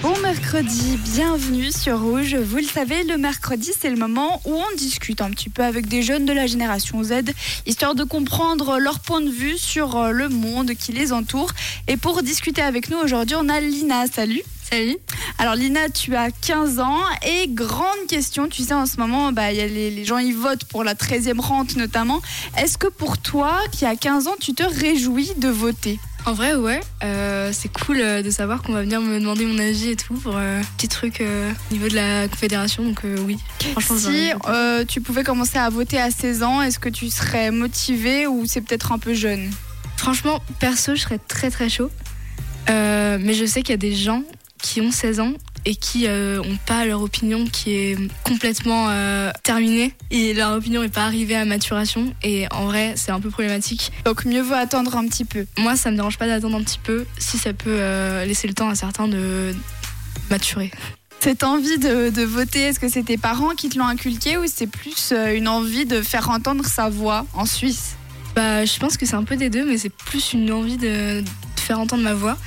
Bon mercredi, bienvenue sur Rouge. Vous le savez, le mercredi, c'est le moment où on discute un petit peu avec des jeunes de la génération Z, histoire de comprendre leur point de vue sur euh, le monde qui les entoure. Et pour discuter avec nous aujourd'hui, on a Lina. Salut. Salut. Alors Lina, tu as 15 ans et grande question, tu sais en ce moment, bah, y a les, les gens ils votent pour la 13e rente notamment. Est-ce que pour toi qui as 15 ans, tu te réjouis de voter? En vrai, ouais. Euh, c'est cool euh, de savoir qu'on va venir me demander mon avis et tout pour euh, petit truc euh, au niveau de la confédération. Donc oui. Franchement, Si tu pouvais commencer à voter à 16 ans, est-ce que tu serais motivé ou c'est peut-être un peu jeune? Franchement, perso, je serais très très chaud. Mais je sais qu'il y a des gens qui ont 16 ans et qui n'ont pas leur opinion qui est complètement euh, terminée et leur opinion n'est pas arrivée à maturation et en vrai c'est un peu problématique. Donc mieux vaut attendre un petit peu. Moi ça me dérange pas d'attendre un petit peu si ça peut euh, laisser le temps à certains de maturer. Cette envie de, de voter, est-ce que c'est tes parents qui te l'ont inculqué ou c'est plus euh, une envie de faire entendre sa voix en Suisse? Bah, je pense que c'est un peu des deux, mais c'est plus une envie de, de faire entendre ma voix.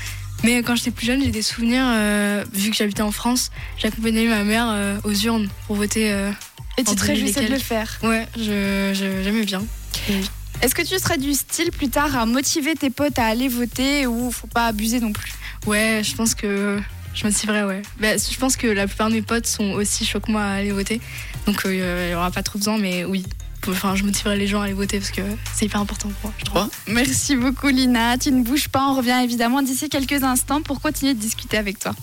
Mais quand j'étais plus jeune, j'ai des souvenirs, euh, vu que j'habitais en France, j'accompagnais ma mère euh, aux urnes pour voter. euh, Et tu te réjouissais de le 2000 faire Ouais, je, je- j'aimais bien. Est-ce que tu serais du style plus tard à motiver tes potes à aller voter ou faut pas abuser non plus? Ouais, je pense que je motiverais, ouais. Bah, je pense que la plupart de mes potes sont aussi chauds que moi à aller voter. Donc il y aura pas trop besoin, mais oui. Enfin, je motiverai les gens à aller voter parce que c'est hyper important pour moi, je trouve. Merci beaucoup Lina, tu ne bouges pas, on revient évidemment d'ici quelques instants pour continuer de discuter avec toi.